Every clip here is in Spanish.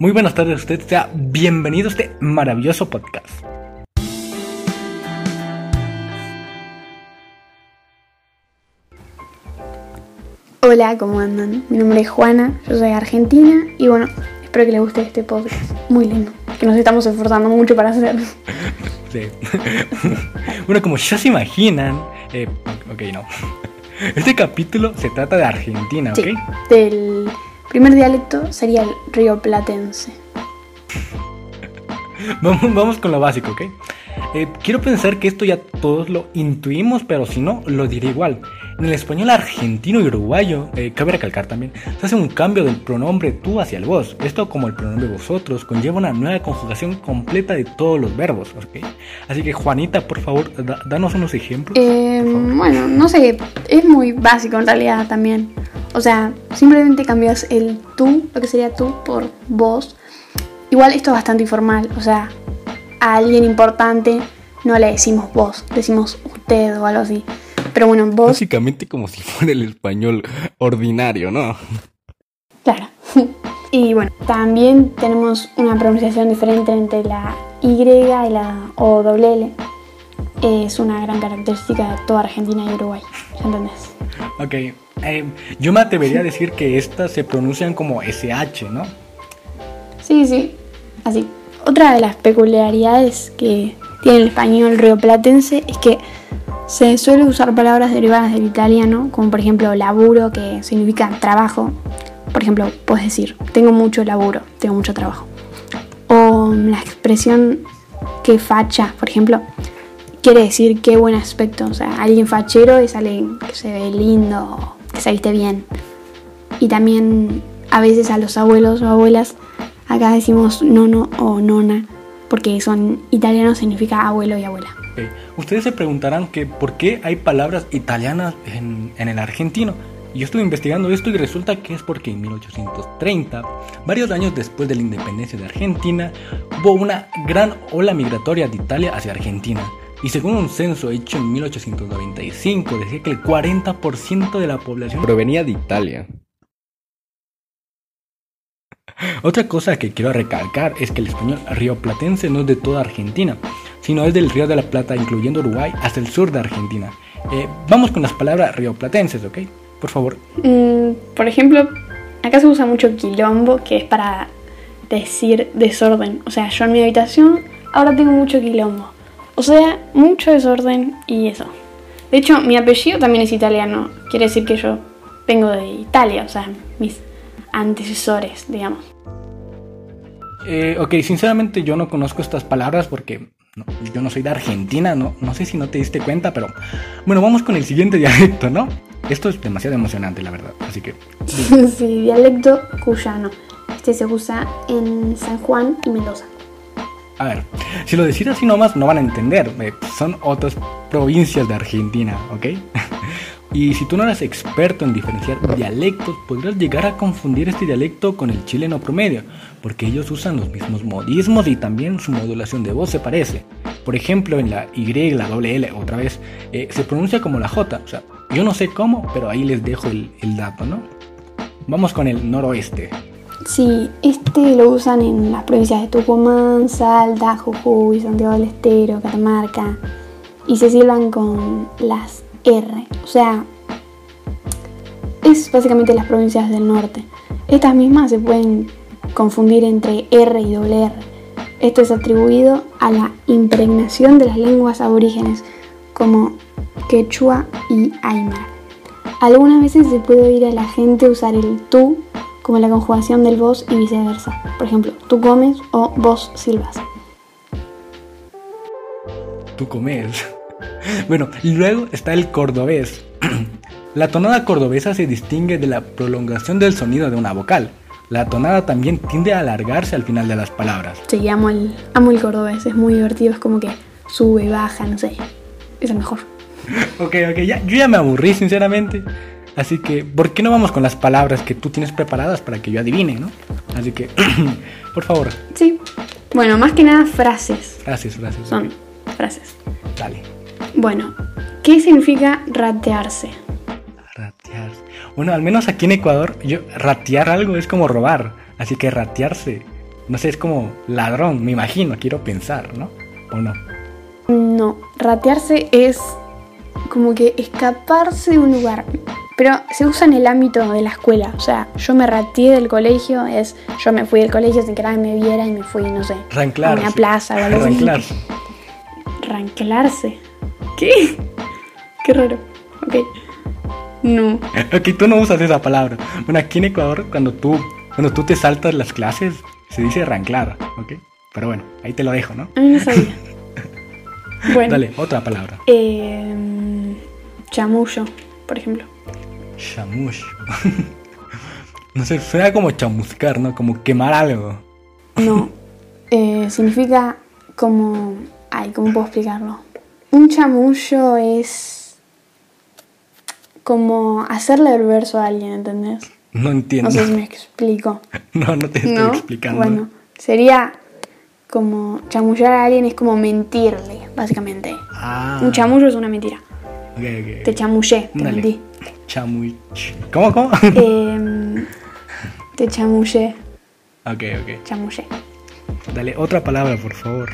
Muy buenas tardes a usted, sea bienvenido a este maravilloso podcast. Hola, ¿cómo andan? Mi nombre es Juana, yo soy de Argentina y bueno, espero que les guste este podcast. Muy lindo, que nos estamos esforzando mucho para hacer. Sí. bueno, como ya se imaginan, eh, ok, no. Este capítulo se trata de Argentina, ¿ok? Sí, del primer dialecto sería el rioplatense. Vamos, vamos con lo básico, ¿ok? Eh, quiero pensar que esto ya todos lo intuimos, pero si no, lo diré igual. En el español argentino y uruguayo, eh, cabe recalcar también, se hace un cambio del pronombre tú hacia el vos. Esto, como el pronombre vosotros, conlleva una nueva conjugación completa de todos los verbos, ¿ok? Así que, Juanita, por favor, da- danos unos ejemplos. Eh, por favor. bueno, no sé, es muy básico en realidad también. O sea, simplemente cambias el tú, lo que sería tú, por vos. Igual esto es bastante informal, o sea, a alguien importante no le decimos vos, decimos usted o algo así. Pero bueno, vos, Básicamente como si fuera el español ordinario, ¿no? claro. Y bueno, también tenemos una pronunciación diferente entre la Y y la O doble L. Es una gran característica de toda Argentina y Uruguay, ¿ya entendés? Ok, eh, yo me atrevería a decir que estas se pronuncian como SH, ¿no? Sí, sí, así. Otra de las peculiaridades que tiene el español rioplatense es que se suele usar palabras derivadas del italiano, como por ejemplo laburo, que significa trabajo. Por ejemplo, puedes decir, tengo mucho laburo, tengo mucho trabajo. O la expresión que facha, por ejemplo, quiere decir qué buen aspecto. O sea, alguien fachero es alguien que se ve lindo, que se viste bien. Y también a veces a los abuelos o abuelas, acá decimos nono o nona, porque son italianos, significa abuelo y abuela. Ustedes se preguntarán que por qué hay palabras italianas en, en el argentino. Yo estuve investigando esto y resulta que es porque en 1830, varios años después de la independencia de Argentina, hubo una gran ola migratoria de Italia hacia Argentina. Y según un censo hecho en 1895, decía que el 40% de la población Provenía de Italia. Otra cosa que quiero recalcar es que el español rioplatense no es de toda Argentina, sino es del Río de la Plata, incluyendo Uruguay, hasta el sur de Argentina. Eh, vamos con las palabras rioplatenses, ¿ok? Por favor. Mm, por ejemplo, acá se usa mucho quilombo, que es para decir desorden. O sea, yo en mi habitación ahora tengo mucho quilombo. O sea, mucho desorden y eso. De hecho, mi apellido también es italiano. Quiere decir que yo vengo de Italia, o sea, mis antecesores, digamos. Eh, ok, sinceramente yo no conozco estas palabras porque no, yo no soy de Argentina, no, no sé si no te diste cuenta, pero bueno, vamos con el siguiente dialecto, ¿no? Esto es demasiado emocionante, la verdad, así que... sí, dialecto cuyano. Este se usa en San Juan y Mendoza. A ver, si lo decís así nomás no van a entender, eh, son otras provincias de Argentina, ¿ok? Y si tú no eres experto en diferenciar dialectos, podrías llegar a confundir este dialecto con el chileno promedio, porque ellos usan los mismos modismos y también su modulación de voz se parece. Por ejemplo, en la Y, la doble L, otra vez, eh, se pronuncia como la J, o sea, yo no sé cómo, pero ahí les dejo el, el dato, ¿no? Vamos con el noroeste. Sí, este lo usan en las provincias de Tucumán, Salta, Jujuy, Santiago del Estero, Catamarca y se silban con las R. O sea, es básicamente las provincias del norte. Estas mismas se pueden confundir entre R y doble R. Esto es atribuido a la impregnación de las lenguas aborígenes como quechua y aymara. Algunas veces se puede oír a la gente usar el tú como la conjugación del vos y viceversa. Por ejemplo, tú comes o vos silbas. tú comes. Bueno, luego está el cordobés. La tonada cordobesa se distingue de la prolongación del sonido de una vocal. La tonada también tiende a alargarse al final de las palabras. Sí, amo el, amo el cordobés, es muy divertido, es como que sube, baja, no sé. Es el mejor. Ok, ok, ya, yo ya me aburrí sinceramente. Así que, ¿por qué no vamos con las palabras que tú tienes preparadas para que yo adivine, no? Así que, por favor, Sí. Bueno, más que nada frases. gracias, gracias. Son frases. Dale. Bueno, ¿qué significa ratearse? Ratear. Bueno, al menos aquí en Ecuador, yo ratear algo es como robar. Así que ratearse No sé, es como ladrón, me imagino, quiero pensar, ¿no? ¿O no? No, ratearse es como que escaparse de un lugar. Pero se usa en el ámbito de la escuela. O sea, yo me rateé del colegio, es yo me fui del colegio sin que nadie me viera y me fui, no sé, a Ranclarse. una plaza o algo así. Ranclarse. Ranclarse. ¿Qué? Qué raro. Ok. No. Ok, tú no usas esa palabra. Bueno, aquí en Ecuador, cuando tú, cuando tú te saltas las clases, se dice ranclar, ¿ok? Pero bueno, ahí te lo dejo, ¿no? A mí no sabía. Bueno. Dale, otra palabra. Eh, chamullo, por ejemplo. Chamush. no sé, suena como chamuscar, ¿no? Como quemar algo. No. Eh, significa como. Ay, ¿cómo puedo explicarlo? Un chamullo es. como hacerle el verso a alguien, ¿entendés? No entiendo. No sé si me explico. No, no te estoy ¿No? explicando. Bueno, sería como. chamullar a alguien es como mentirle, básicamente. Ah. Un chamullo es una mentira. Te chamullé, te Dale. mentí. Chamuy. ¿Cómo, cómo? Em, te chamullé, ok, ok. chamullé. Dale, otra palabra, por favor.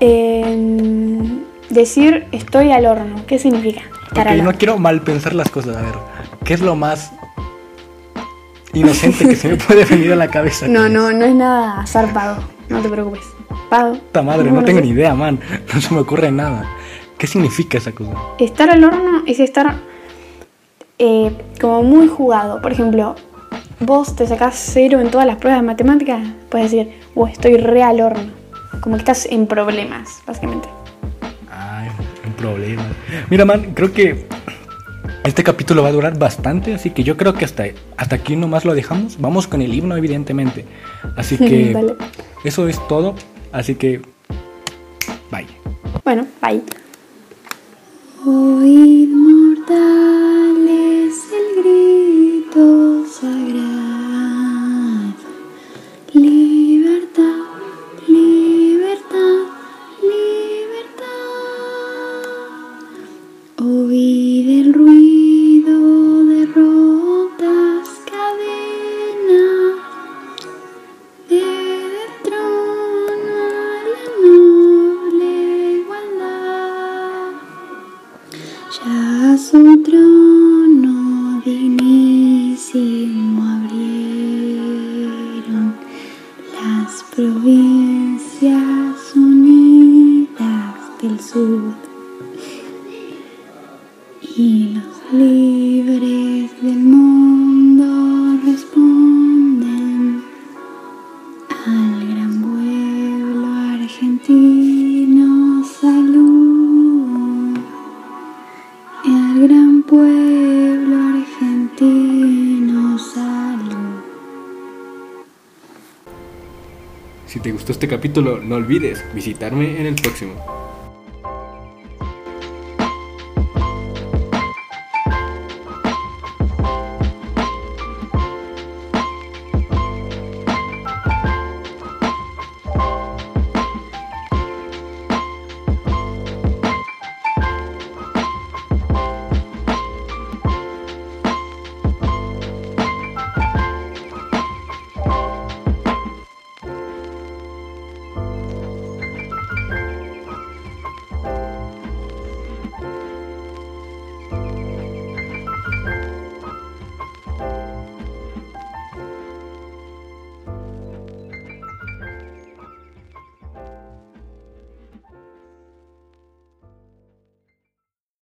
Em, decir estoy al horno, ¿qué significa? Estar Ok, al no quiero mal pensar las cosas. A ver, ¿qué es lo más inocente que se me puede venir a la cabeza? No, no, no es nada zarpado, no te preocupes. Pado. Puta madre, no, tengo ni idea, man. No se me ocurre nada. ¿Qué significa esa cosa? Estar al horno es estar eh, como muy jugado. Por ejemplo, vos te sacás cero en todas las pruebas de matemáticas, puedes decir, oh, estoy re al horno. Como que estás en problemas, básicamente. Ay, un problema. Mira, man, creo que este capítulo va a durar bastante, así que yo creo que hasta, hasta aquí nomás lo dejamos. Vamos con el himno, evidentemente. Así que Vale. eso es todo. Así que, bye. Bueno, bye. Si te gustó este capítulo, no olvides visitarme en el próximo.